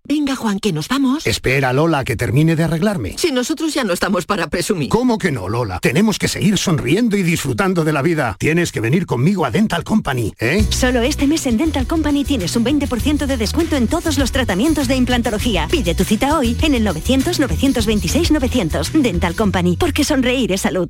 Venga, Juan, que nos vamos. Espera, Lola, que termine de arreglarme. Si nosotros ya no estamos para presumir. ¿Cómo que no, Lola? Tenemos que seguir sonriendo y disfrutando de la vida. Tienes que venir conmigo a Dental Company, ¿eh? Solo este mes en Dental Company tienes un 20% de descuento en todos los tratamientos de implantología. Pide tu cita hoy en el 900-926-900. Dental Company, porque sonreír es salud.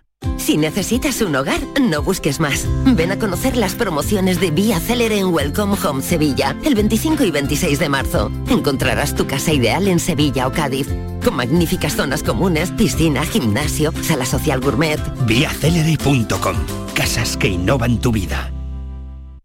Si necesitas un hogar, no busques más. Ven a conocer las promociones de Vía Célere en Welcome Home Sevilla, el 25 y 26 de marzo. Encontrarás tu casa ideal en Sevilla o Cádiz, con magníficas zonas comunes, piscina, gimnasio, sala social gourmet. Viacelere.com. Casas que innovan tu vida.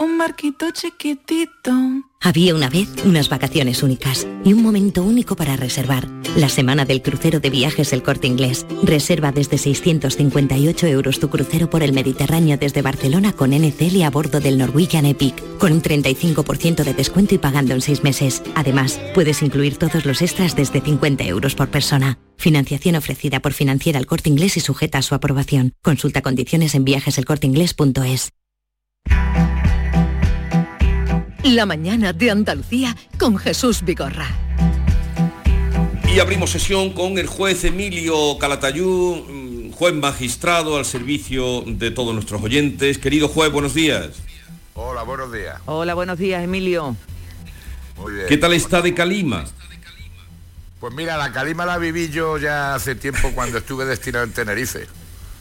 un barquito chiquitito. Había una vez unas vacaciones únicas y un momento único para reservar. La semana del crucero de viajes El Corte Inglés. Reserva desde 658 euros tu crucero por el Mediterráneo desde Barcelona con NCL y a bordo del Norwegian Epic, con un 35% de descuento y pagando en seis meses. Además, puedes incluir todos los extras desde 50 euros por persona. Financiación ofrecida por Financiera El Corte Inglés y sujeta a su aprobación. Consulta condiciones en viajeselcorteinglés.es. La mañana de Andalucía con Jesús Vigorra. Y abrimos sesión con el juez Emilio Calatayú, mm, juez magistrado al servicio de todos nuestros oyentes. Querido juez, buenos días. Hola, buenos días. Hola, buenos días, Emilio. Muy bien. ¿Qué tal está de Calima? Pues mira, la Calima la viví yo ya hace tiempo cuando estuve destinado en Tenerife.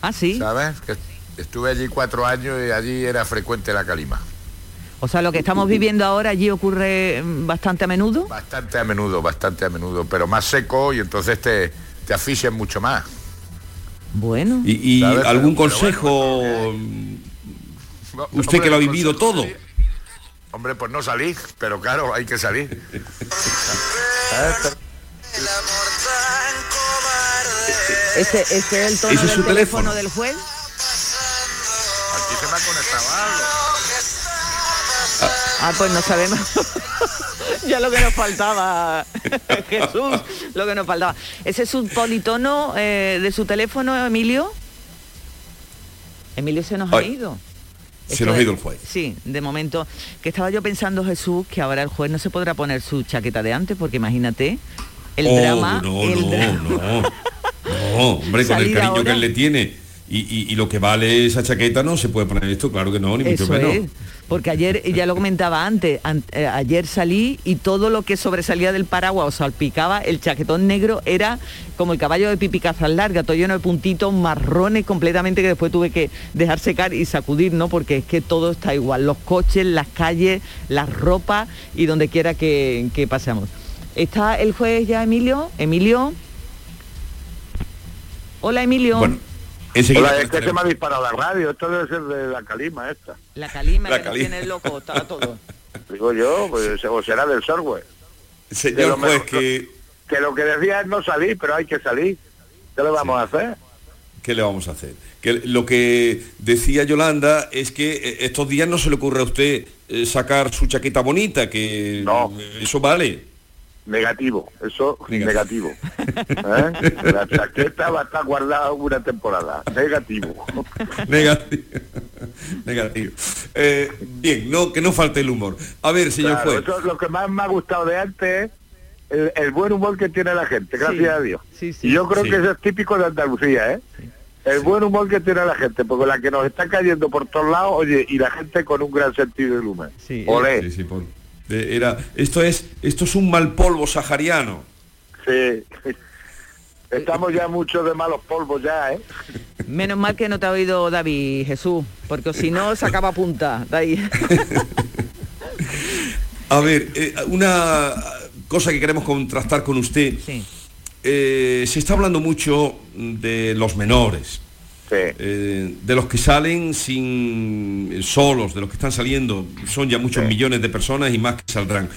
Ah, sí. ¿Sabes? Que estuve allí cuatro años y allí era frecuente la Calima. O sea, lo que estamos viviendo ahora allí ocurre mm, bastante a menudo. Bastante a menudo, bastante a menudo, pero más seco y entonces te, te asfixian mucho más. Bueno. ¿Y, y ¿Sabes? algún Pero- consejo? Usted que lo ha vivido todo. Hombre, pues no salí, pero claro, hay que salir. <laughs> Este, este es el tono ¿Ese es del su teléfono teléfono? del juez. Aquí se me ha conectado algo. Ah, pues no sabemos. <laughs> ya lo que nos faltaba, <laughs> Jesús, lo que nos faltaba. ¿Ese es un politono eh, de su teléfono, Emilio? Emilio se nos ha ido. Se nos ha ido el juez. Sí, de momento. Que estaba yo pensando, Jesús, que ahora el juez no se podrá poner su chaqueta de antes, porque imagínate el Oh, drama. No, el no, no. No, hombre, con el cariño ahora. que él le tiene y, y- y lo que vale esa chaqueta no se puede poner esto, claro que no, ni mucho Eso menos. es, porque ayer, ya lo comentaba antes, an- eh, ayer salí y todo lo que sobresalía del paraguas o salpicaba, el chaquetón negro era como el caballo de pipi cazas larga, todo lleno de puntitos marrones completamente que después tuve que dejar secar y sacudir, ¿no? Porque es que todo está igual, los coches, las calles, las ropas y donde quiera que, que pasemos. ¿Está el juez ya, Emilio? Emilio. Hola, Emilio. Bueno, enseguida Hola, es que se me ha disparado la radio. Esto debe ser de la calima esta. La calima La que calima. tiene loco, está todo. <laughs> Digo yo, pues, o será del software. Señor mejor- que, Que lo que decía es no salir, pero hay que salir. ¿Qué le vamos a hacer? ¿qué le vamos a hacer? Que lo que decía Yolanda es que eh, estos días no se le ocurre a usted eh, sacar su chaqueta bonita, que eh, eso vale. Negativo, eso negativo. <laughs> ¿Eh? La chaqueta va a estar guardada una temporada. Negativo. <laughs> Negativo. <laughs> Negativo. Eh, bien, no, que no falte el humor. A ver, señor Claro, juez. eso es lo que más me ha gustado de antes es el, el buen humor que tiene la gente, gracias a Dios. Y yo creo Sí. que eso es típico de Andalucía, ¿eh? El buen humor que tiene la gente, porque la que nos está cayendo por todos lados, oye, y la gente con un gran sentido del humor. Olé. Sí, sí, por- era, esto es, esto es un mal polvo sahariano. Sí. <laughs> Estamos ya mucho de malos polvos ya, ¿eh? <laughs> Menos mal que no te ha oído David Jesús, porque si no sacaba punta de ahí. <laughs> A ver, eh, una cosa que queremos contrastar con usted. Eh, se está hablando mucho de los menores. Eh, de los que salen sin eh, solos, de los que están saliendo, son ya muchos millones de personas y más que saldrán.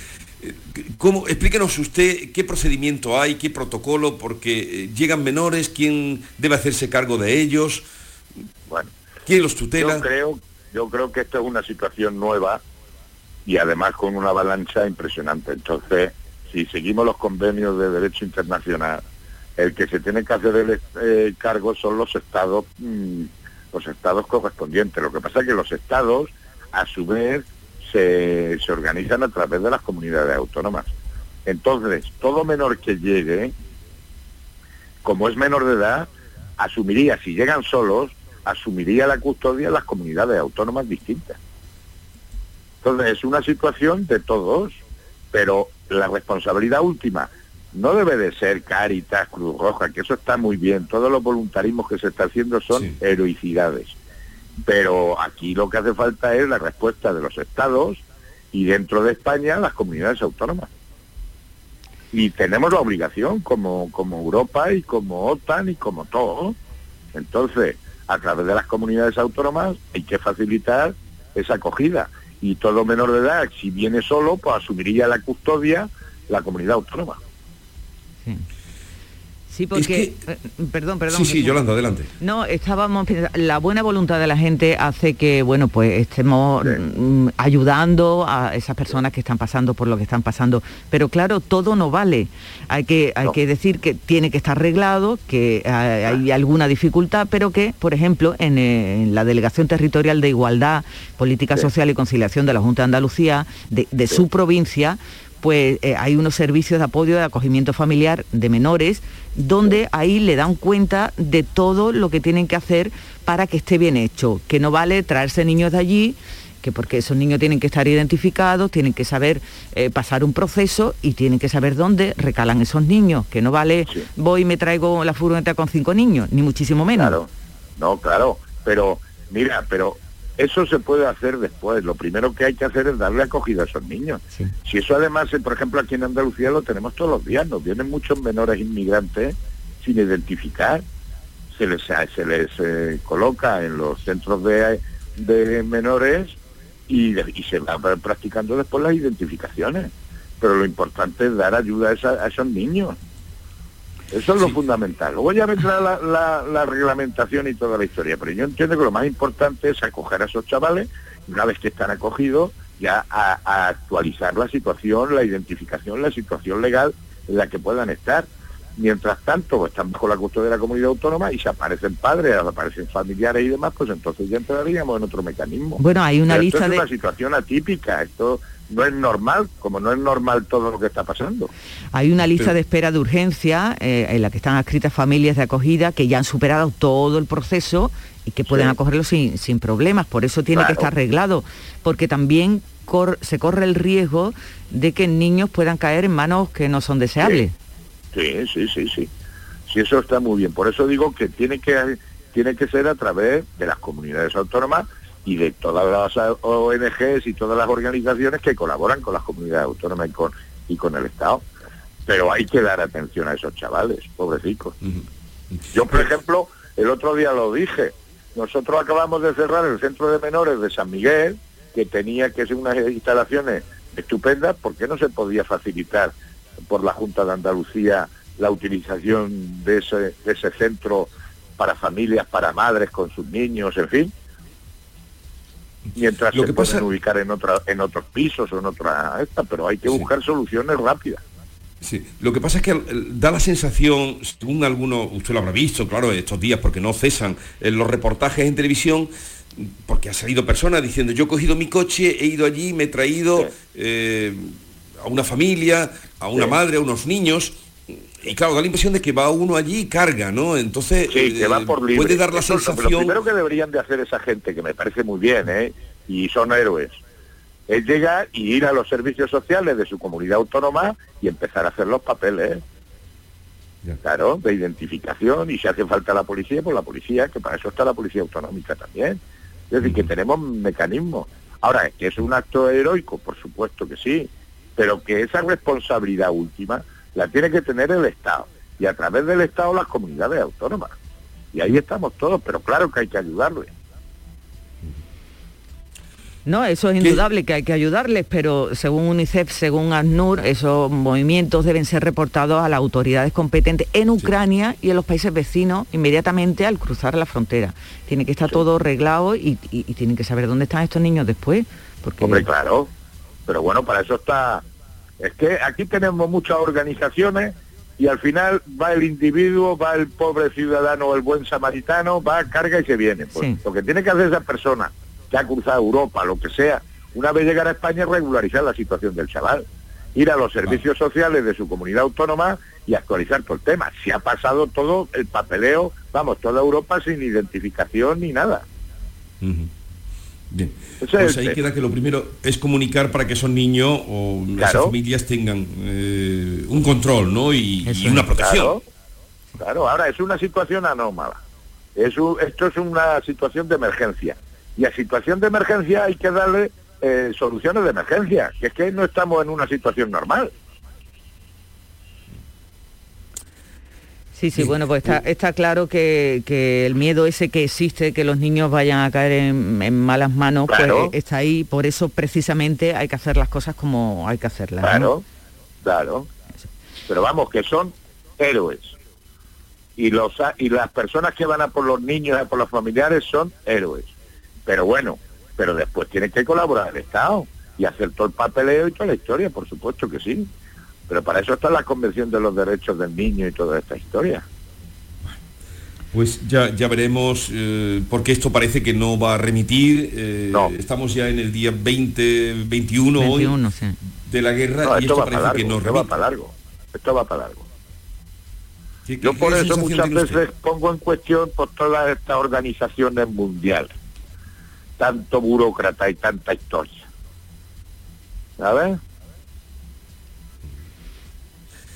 Eh, ¿Cómo, explíquenos usted qué procedimiento hay, qué protocolo, porque llegan menores, quién debe hacerse cargo de ellos, Bueno, quién los tutela. Yo creo, yo creo que esto es una situación nueva y además con una avalancha impresionante. Entonces, si seguimos los convenios de derecho internacional, el que se tiene que hacer el eh, cargo son los estados, mm, los estados correspondientes. Lo que pasa es que los estados, a su vez, se, se organizan a través de las comunidades autónomas. Entonces, todo menor que llegue, como es menor de edad, asumiría, si llegan solos, asumiría la custodia en las comunidades autónomas distintas. Entonces, es una situación de todos, pero la responsabilidad última no debe de ser Caritas, Cruz Roja, que eso está muy bien. Todos los voluntarismos que se está haciendo son heroicidades. Pero aquí lo que hace falta es la respuesta de los estados y dentro de España las comunidades autónomas. Y tenemos la obligación como, como Europa y como OTAN y como todo. Entonces, a través de las comunidades autónomas hay que facilitar esa acogida. Y todo menor de edad, si viene solo, pues asumiría la custodia la comunidad autónoma. Sí, porque... eh, perdón, perdón. Sí, sí, Yolanda, adelante. No, estábamos pensando- la buena voluntad de la gente hace que, bueno, pues estemos mm, ayudando a esas personas que están pasando por lo que están pasando. Pero claro, todo no vale. Hay que, hay que decir que tiene que estar arreglado, que hay alguna dificultad, pero que, por ejemplo, en, eh, en la Delegación Territorial de Igualdad, Política Social y Conciliación de la Junta de Andalucía, de, de su provincia, pues eh, hay unos servicios de apoyo de acogimiento familiar de menores, donde ahí le dan cuenta de todo lo que tienen que hacer para que esté bien hecho, que no vale traerse niños de allí, que porque esos niños tienen que estar identificados, tienen que saber eh, pasar un proceso y tienen que saber dónde recalan esos niños, que no vale voy y me traigo la furgoneta con cinco niños, ni muchísimo menos. Claro, no, claro, pero mira, pero eso se puede hacer después. Lo primero que hay que hacer es darle acogida a esos niños. Si eso además, eh, por ejemplo, aquí en Andalucía lo tenemos todos los días, nos vienen muchos menores inmigrantes sin identificar. Se les, se les eh, coloca en los centros de, de menores y, se va practicando después las identificaciones. Pero lo importante es dar ayuda a, esa- a esos niños. Eso es lo fundamental. Luego ya vendrá la, la- la reglamentación y toda la historia, pero yo entiendo que lo más importante es acoger a esos chavales una vez que están acogidos, ya a, a actualizar la situación, la identificación, la situación legal en la que puedan estar. Mientras tanto, están bajo la custodia de la comunidad autónoma y se aparecen padres, aparecen familiares y demás, pues entonces ya entraríamos en otro mecanismo. Bueno, hay una Pero esto lista es de- una situación atípica, esto no es normal, como no es normal todo lo que está pasando. Hay una lista de espera de urgencia eh, en la que están adscritas familias de acogida que ya han superado todo el proceso y que pueden acogerlo sin, sin problemas. Por eso tiene que estar arreglado, porque también cor- se corre el riesgo de que niños puedan caer en manos que no son deseables. Sí, sí, sí, sí. Sí, eso está muy bien. Por eso digo que tiene que tiene que ser a través de las comunidades autónomas y de todas las ONGs y todas las organizaciones que colaboran con las comunidades autónomas y con, y con el Estado. Pero hay que dar atención a esos chavales, pobrecitos. Yo, por ejemplo, el otro día lo dije, nosotros acabamos de cerrar el centro de menores de San Miguel, que tenía que ser unas instalaciones estupendas, ¿por qué no se podía facilitar por la Junta de Andalucía la utilización de ese, de ese centro para familias, para madres con sus niños, en fin? Mientras Lo se que pueden pasa- ubicar en otra, en otros pisos o en otra esta, pero hay que buscar soluciones rápidas. Sí, lo que pasa es que eh, da la sensación, según algunos, usted lo habrá visto, claro, estos días, porque no cesan en los reportajes en televisión, porque ha salido personas diciendo, yo he cogido mi coche, he ido allí, me he traído eh, a una familia, a una madre, a unos niños, y claro, da la impresión de que va uno allí y carga, ¿no? Entonces, Sí, que va eh, por libre. puede dar la Eso es lo- Lo sensación... primero que deberían de hacer esa gente, que me parece muy bien, ¿eh? y son héroes, es llegar y ir a los servicios sociales de su comunidad autónoma y empezar a hacer los papeles. Claro, de identificación, y si hace falta la policía, pues la policía, que para eso está la policía autonómica también. Es decir, que tenemos mecanismos. Ahora, ¿es que es un acto heroico? Por supuesto que sí, pero que esa responsabilidad última la tiene que tener el Estado, y a través del Estado las comunidades autónomas. Y ahí estamos todos, pero claro que hay que ayudarles. No, eso es indudable que hay que ayudarles, pero según UNICEF, según ACNUR, esos movimientos deben ser reportados a las autoridades competentes en Ucrania y en los países vecinos inmediatamente al cruzar la frontera. Tiene que estar todo arreglado y, y- y tienen que saber dónde están estos niños después. Porque Hombre, claro. Pero bueno, para eso está... Es que aquí tenemos muchas organizaciones y al final va el individuo, va el pobre ciudadano, el buen samaritano, va, carga y se viene. Pues lo que tiene que hacer esa persona que ha cruzado Europa, lo que sea, una vez llegar a España, es regularizar la situación del chaval. Ir a los servicios sociales de su comunidad autónoma y actualizar todo el tema. Se ha pasado todo el papeleo, vamos, toda Europa sin identificación ni nada. Bien. Pues ahí queda que lo primero es comunicar para que esos niños o esas Claro. familias tengan eh, un control, ¿no? Y, y una protección. Claro, claro, ahora es una situación anómala. Es un- esto es una situación de emergencia. Y a situación de emergencia hay que darle eh, soluciones de emergencia, que es que no estamos en una situación normal. Sí, sí, bueno, pues está, está claro que, que el miedo ese que existe, que los niños vayan a caer en, en malas manos, Claro. pues está ahí. Por eso precisamente hay que hacer las cosas como hay que hacerlas. ¿no? Claro, claro. Pero vamos, que son héroes. Y, los, y las personas que van a por los niños, a por los familiares, son héroes. Pero bueno, pero después tiene que colaborar el Estado y hacer todo el papeleo y toda la historia, por supuesto que sí. Pero para eso está la Convención de los Derechos del Niño y toda esta historia. Pues ya, ya veremos, eh, porque esto parece que no va a remitir. eh, Estamos ya en el día 20, 21, 21, hoy sí. de la guerra No, y esto esto va para parece que no esto va para largo. Esto va para largo. ¿Qué- Yo por eso muchas veces pongo en cuestión por todas estas organizaciones mundiales. Tanto burócrata y tanta historia. ¿Sabes?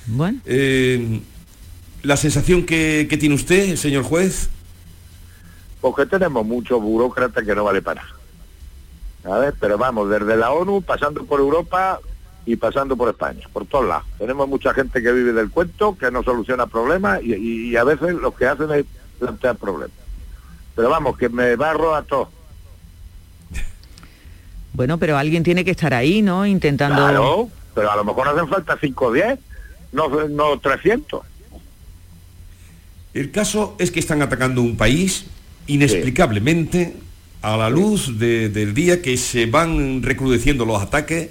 Bueno. Eh, la sensación que, que tiene usted, señor juez, Porque tenemos muchos burócratas que no vale para nada. ¿Sabes? Pero vamos, desde la ONU, pasando por Europa y pasando por España, por todos lados. Tenemos mucha gente que vive del cuento, que no soluciona problemas y, y- y a veces lo que hacen es plantear problemas. Pero vamos, que me barro a todo. Bueno, pero alguien tiene que estar ahí, ¿no? Intentando... Claro, pero a lo mejor hacen falta 5 o 10, no, no 300. el caso es que están atacando un país inexplicablemente a la luz de- del día que se van recrudeciendo los ataques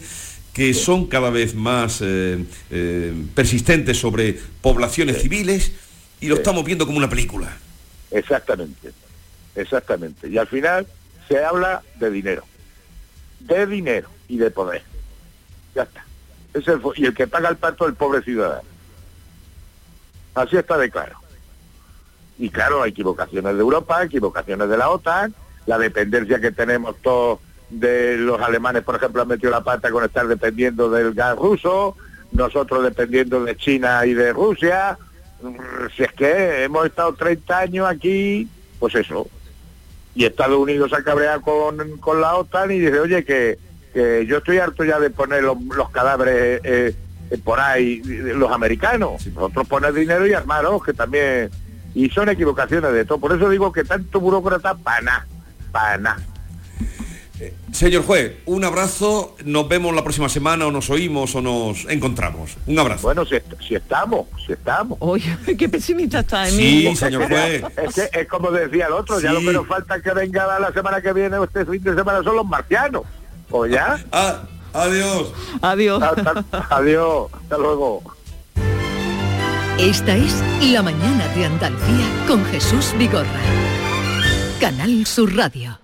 que son cada vez más eh, eh, persistentes sobre poblaciones civiles y lo estamos viendo como una película. Exactamente, exactamente. Y al final se habla de dinero, de dinero y de poder. Ya está. Y el que paga el pato es el pobre ciudadano. Así está de claro. Y claro, hay equivocaciones de Europa, equivocaciones de la OTAN, la dependencia que tenemos todos de los alemanes, por ejemplo, han metido la pata con estar dependiendo del gas ruso, nosotros dependiendo de China y de Rusia. Mm, Si es que hemos estado 30 años aquí, pues eso. Y Estados Unidos se ha cabreado con, con la OTAN y dice, oye, que, que yo estoy harto ya de poner los, los cadáveres eh, eh, por ahí, los americanos. Nosotros poner dinero y armaros, que también... Y son equivocaciones de todo. Por eso digo que tanto burócrata, para nada, para nada. Señor juez, un abrazo, nos vemos la próxima semana o nos oímos o nos encontramos. Un abrazo. Bueno, si, est- si estamos, si estamos. Oye, <laughs> qué pesimista está Sí, señor juez. <laughs> Es, que es como decía el otro, ya lo que nos falta que venga la semana que viene o este fin de semana son los marcianos. ¿O ya? Ah, adiós. Adiós. adiós. Hasta luego. Esta es La Mañana de Andalucía con Jesús Vigorra. Canal Sur Radio.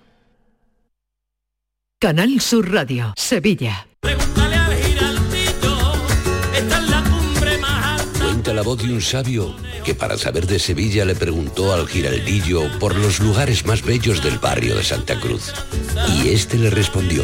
Canal Sur Radio, Sevilla. Cuenta la voz de un sabio que para saber de Sevilla le preguntó al giraldillo por los lugares más bellos del barrio de Santa Cruz. Y este le respondió.